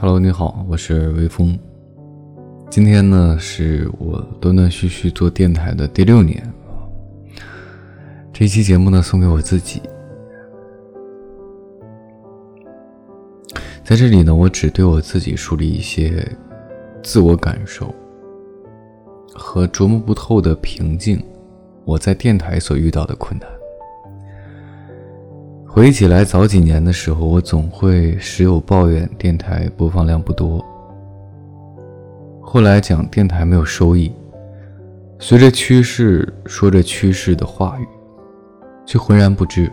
Hello，你好，我是微风。今天呢，是我断断续续做电台的第六年。这期节目呢，送给我自己。在这里呢，我只对我自己树立一些自我感受和琢磨不透的平静。我在电台所遇到的困难。回忆起来，早几年的时候，我总会时有抱怨电台播放量不多。后来讲电台没有收益，随着趋势说着趋势的话语，却浑然不知。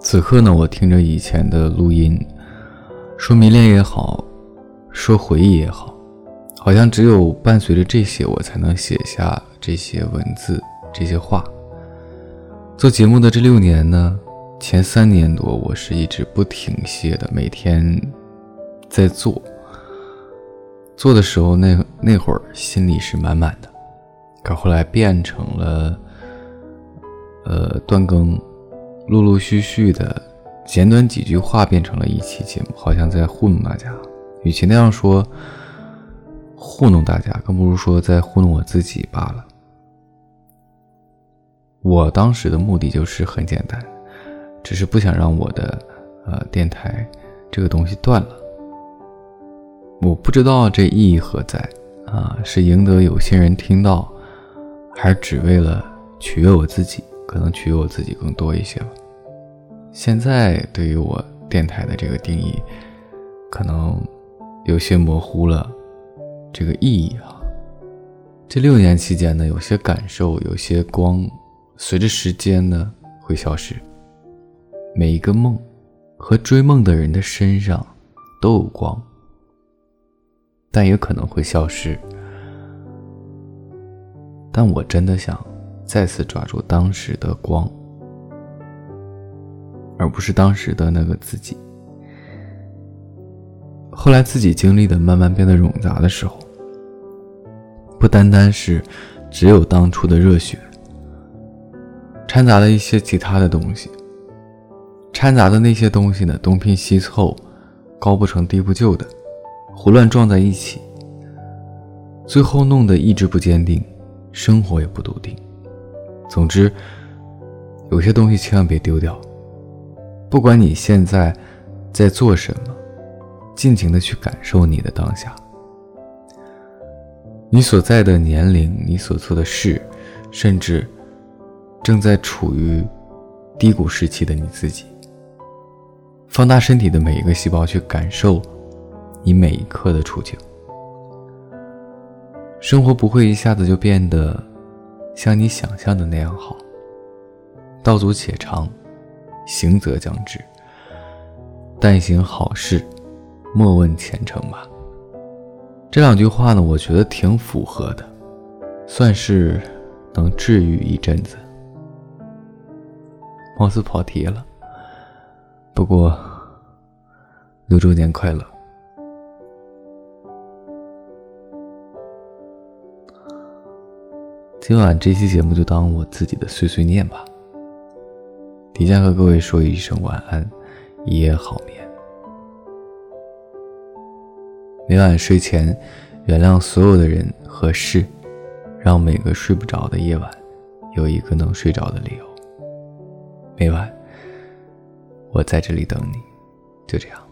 此刻呢，我听着以前的录音，说迷恋也好，说回忆也好，好像只有伴随着这些，我才能写下这些文字、这些话。做节目的这六年呢？前三年多，我是一直不停歇的，每天在做。做的时候，那那会儿心里是满满的，可后来变成了，呃，断更，陆陆续续的，简短几句话变成了一期节目，好像在糊弄大家。与其那样说糊弄大家，更不如说在糊弄我自己罢了。我当时的目的就是很简单。只是不想让我的呃电台这个东西断了。我不知道这意义何在啊？是赢得有心人听到，还是只为了取悦我自己？可能取悦我自己更多一些吧。现在对于我电台的这个定义，可能有些模糊了这个意义啊。这六年期间呢，有些感受，有些光，随着时间呢会消失。每一个梦和追梦的人的身上都有光，但也可能会消失。但我真的想再次抓住当时的光，而不是当时的那个自己。后来自己经历的慢慢变得冗杂的时候，不单单是只有当初的热血，掺杂了一些其他的东西。掺杂的那些东西呢，东拼西凑，高不成低不就的，胡乱撞在一起，最后弄得意志不坚定，生活也不笃定。总之，有些东西千万别丢掉。不管你现在在做什么，尽情的去感受你的当下，你所在的年龄，你所做的事，甚至正在处于低谷时期的你自己。放大身体的每一个细胞，去感受你每一刻的处境。生活不会一下子就变得像你想象的那样好。道阻且长，行则将至。但行好事，莫问前程吧。这两句话呢，我觉得挺符合的，算是能治愈一阵子。貌似跑题了。不过，六周年快乐！今晚这期节目就当我自己的碎碎念吧。提前和各位说一声晚安，一夜好眠。每晚睡前，原谅所有的人和事，让每个睡不着的夜晚有一个能睡着的理由。每晚。我在这里等你，就这样。